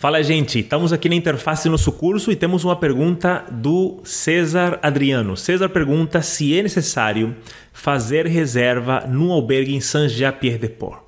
Fala, gente. Estamos aqui na interface nosso curso e temos uma pergunta do César Adriano. César pergunta se é necessário fazer reserva no albergue em Saint-Jean-Pierre-de-Port.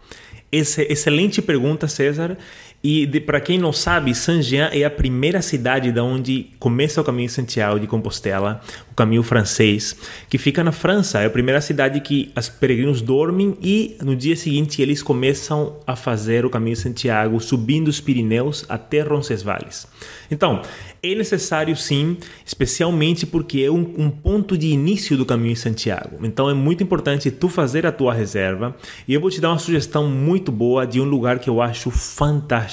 Excelente pergunta, César. E para quem não sabe, Saint-Jean é a primeira cidade da onde começa o caminho de Santiago de Compostela, o caminho francês, que fica na França. É a primeira cidade que os peregrinos dormem e no dia seguinte eles começam a fazer o caminho de Santiago, subindo os Pirineus até Roncesvalles. Então, é necessário sim, especialmente porque é um, um, ponto de início do caminho de Santiago. Então é muito importante tu fazer a tua reserva e eu vou te dar uma sugestão muito boa de um lugar que eu acho fantástico.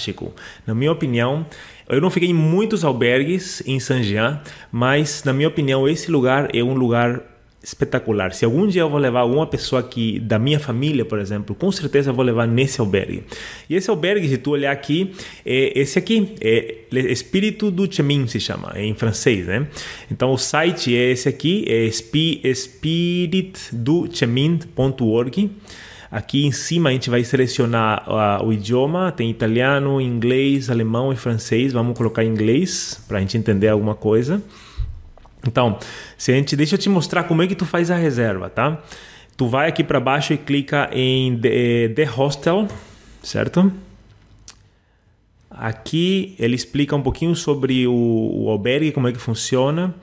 Na minha opinião, eu não fiquei em muitos albergues em Saint-Jean, mas na minha opinião esse lugar é um lugar espetacular. Se algum dia eu vou levar alguma pessoa aqui da minha família, por exemplo, com certeza eu vou levar nesse albergue. E esse albergue, se tu olhar aqui, é esse aqui, é Espírito do Chemin se chama, é em francês, né? Então o site é esse aqui, é spiritduchemin.org. Aqui em cima a gente vai selecionar o idioma, tem italiano, inglês, alemão e francês. Vamos colocar inglês para a gente entender alguma coisa. Então, se a gente deixa eu te mostrar como é que tu faz a reserva, tá? Tu vai aqui para baixo e clica em The, eh, The Hostel, certo? Aqui ele explica um pouquinho sobre o, o albergue, como é que funciona.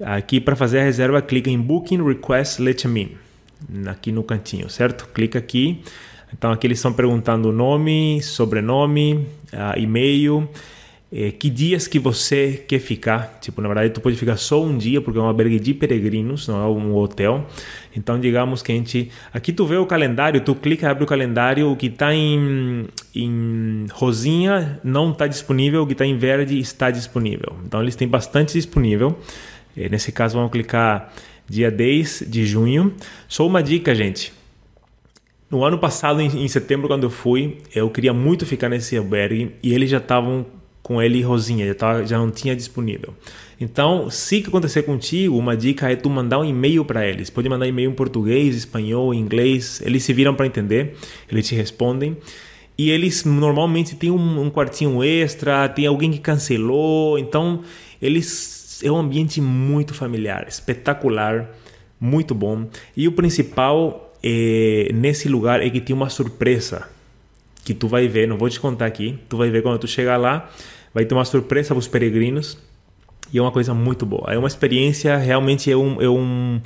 Aqui para fazer a reserva, clica em Booking Request Let Me aqui no cantinho, certo? Clica aqui. Então aqui eles estão perguntando nome, sobrenome, uh, e-mail é, que dias que você quer ficar. Tipo, na verdade, tu pode ficar só um dia, porque é um albergue de peregrinos, não é um hotel. Então, digamos que a gente. Aqui tu vê o calendário, tu clica, abre o calendário, o que está em, em rosinha não está disponível, o que está em verde está disponível. Então, eles têm bastante disponível. É, nesse caso, vamos clicar dia 10 de junho. Só uma dica, gente. No ano passado, em, em setembro, quando eu fui, eu queria muito ficar nesse albergue e eles já estavam com ele Rosinha, já, tava, já não tinha disponível. Então, se que acontecer contigo, uma dica é tu mandar um e-mail para eles. Pode mandar e-mail em português, espanhol, inglês, eles se viram para entender, eles te respondem. E eles normalmente têm um, um quartinho extra, tem alguém que cancelou, então eles é um ambiente muito familiar, espetacular, muito bom. E o principal é, nesse lugar é que tem uma surpresa que tu vai ver, não vou te contar aqui, tu vai ver quando tu chegar lá, vai ter uma surpresa para os peregrinos e é uma coisa muito boa. É uma experiência, realmente é, um, é, um,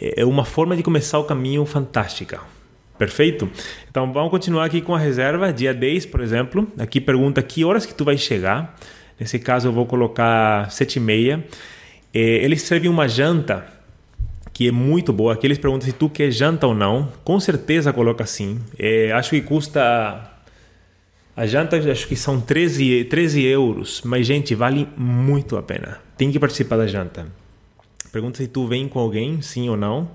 é uma forma de começar o caminho fantástica. Perfeito? Então vamos continuar aqui com a reserva, dia 10, por exemplo. Aqui pergunta que horas que tu vai chegar. Nesse caso eu vou colocar 7 e meia. É, eles servem uma janta que é muito boa. Aqui eles perguntam se tu quer janta ou não. Com certeza coloca sim. É, acho que custa. A janta acho que são 13, 13 euros, mas gente, vale muito a pena. Tem que participar da janta. Pergunta se tu vem com alguém, sim ou não.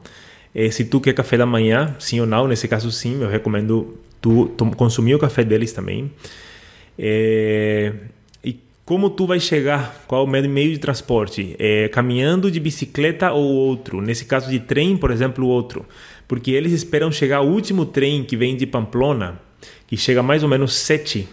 É, se tu quer café da manhã, sim ou não. Nesse caso, sim, eu recomendo tu, tu consumir o café deles também. É, como tu vai chegar? Qual o meio de transporte? É, caminhando de bicicleta ou outro? Nesse caso de trem, por exemplo, outro. Porque eles esperam chegar o último trem que vem de Pamplona, que chega mais ou menos sete.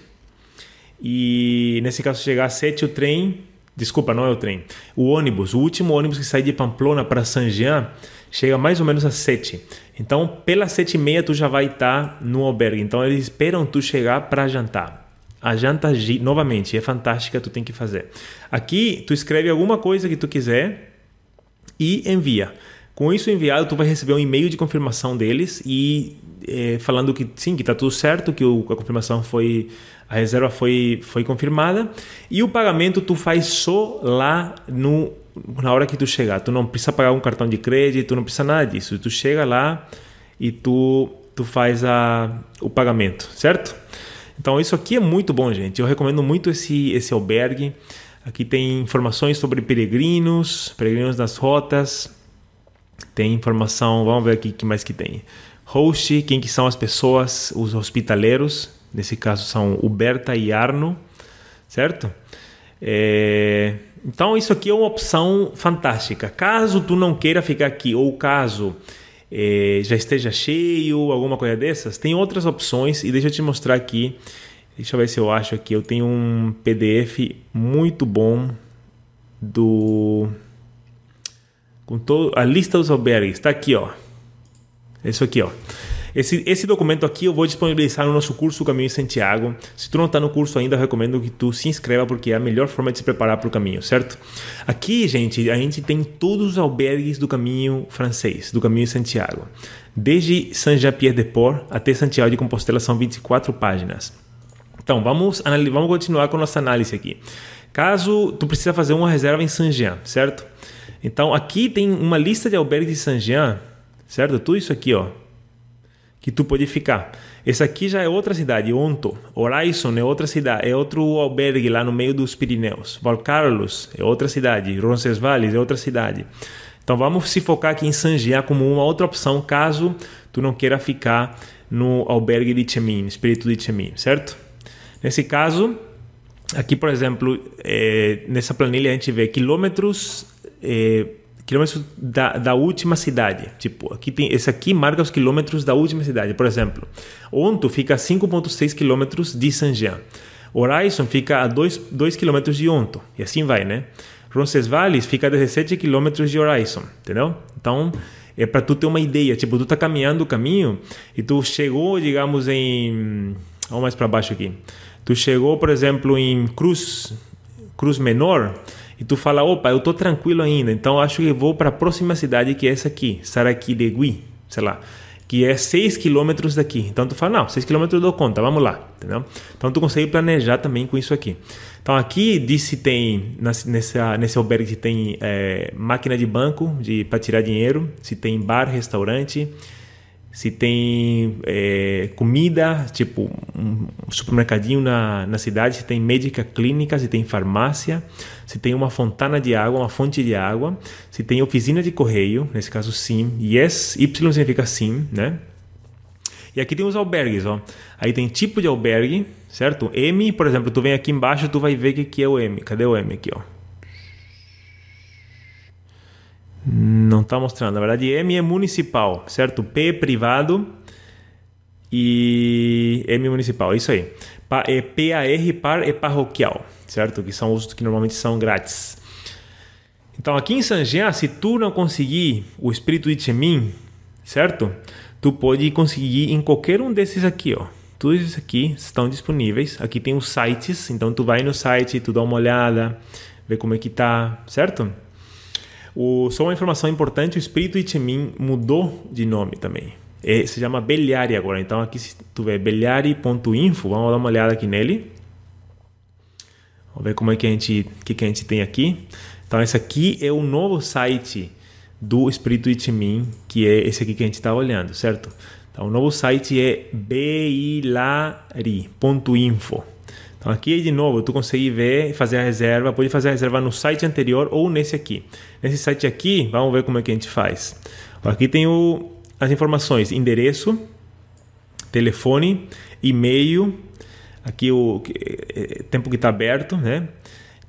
E nesse caso chegar a sete o trem, desculpa, não é o trem, o ônibus, o último ônibus que sai de Pamplona para Saint-Jean chega mais ou menos às sete. Então, pelas sete e meia tu já vai estar no albergue. Então eles esperam tu chegar para jantar. A janta novamente é fantástica, tu tem que fazer. Aqui tu escreve alguma coisa que tu quiser e envia. Com isso enviado, tu vai receber um e-mail de confirmação deles e é, falando que sim, que está tudo certo, que o, a confirmação foi, a reserva foi, foi confirmada e o pagamento tu faz só lá no na hora que tu chegar. Tu não precisa pagar um cartão de crédito, não precisa nada disso. Tu chega lá e tu tu faz a, o pagamento, certo? Então isso aqui é muito bom, gente. Eu recomendo muito esse, esse albergue. Aqui tem informações sobre peregrinos, peregrinos das rotas. Tem informação, vamos ver aqui o que mais que tem. Host, quem que são as pessoas, os hospitaleiros. Nesse caso são Huberta e Arno, certo? É... Então isso aqui é uma opção fantástica. Caso tu não queira ficar aqui ou caso é, já esteja cheio, alguma coisa dessas, tem outras opções e deixa eu te mostrar aqui Deixa eu ver se eu acho aqui. Eu tenho um PDF muito bom do com todo, a lista dos albergues. Está aqui, ó. Isso aqui, ó. Esse, esse documento aqui eu vou disponibilizar no nosso curso Caminho em Santiago. Se tu não está no curso ainda, eu recomendo que tu se inscreva porque é a melhor forma de se preparar para o caminho, certo? Aqui, gente, a gente tem todos os albergues do caminho francês, do caminho em Santiago. Desde Saint-Jean-Pierre-de-Port até Santiago de Compostela são 24 páginas. Então, vamos, vamos continuar com nossa análise aqui. Caso tu precisa fazer uma reserva em Saint-Jean, certo? Então, aqui tem uma lista de albergues de Saint-Jean, certo? Tudo isso aqui, ó que tu pode ficar. Essa aqui já é outra cidade, Onto. Horizon é outra cidade, é outro albergue lá no meio dos Pirineus. Valcarlos é outra cidade. Roncesvalles é outra cidade. Então vamos se focar aqui em Sangia como uma outra opção, caso tu não queira ficar no albergue de Chemin, Espírito de Chemin, certo? Nesse caso, aqui por exemplo, é, nessa planilha a gente vê quilômetros é, quilômetros da, da última cidade. Tipo, aqui tem esse aqui marca os quilômetros da última cidade. Por exemplo, Onto fica a 5.6 quilômetros de Saint-Jean. Horizon fica a 2, 2 quilômetros de Onto. E assim vai, né? Roncesvalles fica a 17 quilômetros de Horizon, entendeu? Então, é para tu ter uma ideia. Tipo, tu tá caminhando o caminho e tu chegou, digamos, em... Vamos mais para baixo aqui. Tu chegou, por exemplo, em Cruz, Cruz Menor e tu fala, opa, eu tô tranquilo ainda, então acho que vou para a próxima cidade que é essa aqui, Saraquilegui, sei lá, que é 6 quilômetros daqui. Então tu fala, não, 6 quilômetros eu dou conta, vamos lá, entendeu? Então tu consegue planejar também com isso aqui. Então aqui diz se tem, nessa, nesse albergue tem é, máquina de banco de, para tirar dinheiro, se tem bar, restaurante, se tem é, comida, tipo um supermercadinho na, na cidade, se tem médica clínica, se tem farmácia, se tem uma fontana de água, uma fonte de água, se tem oficina de correio, nesse caso sim, yes, Y significa sim, né? E aqui tem os albergues, ó. Aí tem tipo de albergue, certo? M, por exemplo, tu vem aqui embaixo, tu vai ver o que é o M. Cadê o M aqui, ó? Não está mostrando. Na verdade, M é municipal, certo? P é privado e M municipal. Isso aí. É PAR, par é parroquial, certo? Que são os que normalmente são grátis. Então, aqui em San Jean, se tu não conseguir o espírito de Chemin, certo? Tu pode conseguir em qualquer um desses aqui, ó. Todos esses aqui estão disponíveis. Aqui tem os sites, então tu vai no site, tu dá uma olhada, vê como é que tá, certo? O, só uma informação importante: o Espírito Ichemin mudou de nome também. É, se chama Belhari agora. Então, aqui, se tu ver belhari.info, vamos dar uma olhada aqui nele. Vamos ver como é que a gente, que, que a gente tem aqui. Então, esse aqui é o novo site do Espírito Ichemin, que é esse aqui que a gente está olhando, certo? Então, o novo site é beilari.info. Então aqui de novo tu consegue ver e fazer a reserva, pode fazer a reserva no site anterior ou nesse aqui. Nesse site aqui, vamos ver como é que a gente faz. Aqui tem o, as informações, endereço, telefone, e-mail, aqui o é, tempo que está aberto, né?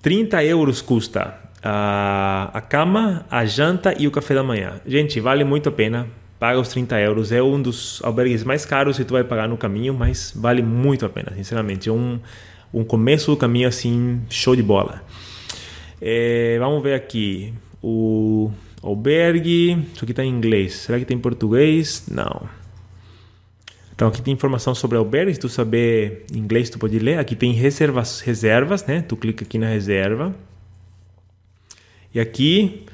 30 euros custa a, a cama, a janta e o café da manhã. Gente, vale muito a pena. Paga os 30 euros. É um dos albergues mais caros que tu vai pagar no caminho, mas vale muito a pena, sinceramente. É um, um começo do caminho assim, show de bola. É, vamos ver aqui. O albergue. Isso aqui está em inglês. Será que tem em português? Não. Então aqui tem informação sobre albergue. Se tu saber inglês, tu pode ler. Aqui tem reservas, reservas, né? Tu clica aqui na reserva. E aqui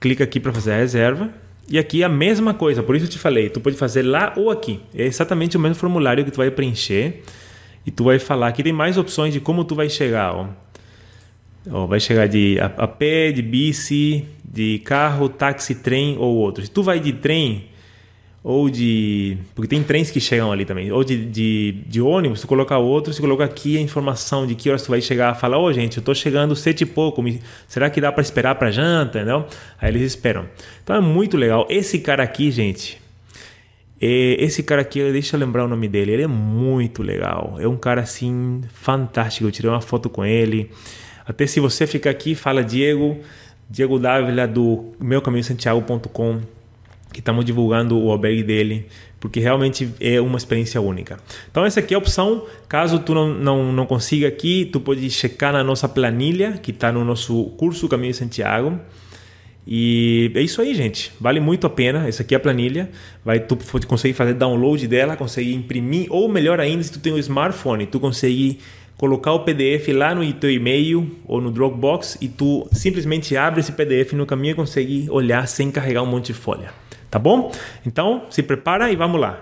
clica aqui para fazer a reserva. E aqui a mesma coisa, por isso eu te falei, tu pode fazer lá ou aqui. É exatamente o mesmo formulário que tu vai preencher e tu vai falar. Aqui tem mais opções de como tu vai chegar. Ó. Ó, vai chegar de a, a, pé, de bici, de carro, táxi, trem ou outro. Se tu vai de trem ou de. Porque tem trens que chegam ali também. Ou de, de, de ônibus, tu coloca outro, você coloca aqui a informação de que horas tu vai chegar. Fala, ô oh, gente, eu tô chegando sete e pouco. Me, será que dá para esperar para janta? Entendeu? Aí eles esperam. Então é muito legal. Esse cara aqui, gente, esse cara aqui, deixa eu lembrar o nome dele, ele é muito legal. É um cara assim fantástico. Eu tirei uma foto com ele. Até se você ficar aqui, fala Diego, Diego Dávila do meucaminhosantiago.com. que estamos divulgando o albergue dele, porque realmente é uma experiência única. Então essa aqui é a opção, caso tu não, não, não consiga aqui, tu pode checar na nossa planilha, que está no nosso curso Caminho de Santiago, e é isso aí, gente. Vale muito a pena. Essa aqui é a planilha. Vai, tu consegue fazer download dela, consegue imprimir, ou melhor ainda, se tu tem um smartphone, tu consegue colocar o PDF lá no teu e-mail ou no Dropbox e tu simplesmente abre esse PDF no caminho e consegue olhar sem carregar um monte de folha. Tá bom? Então, se prepara e vamos lá.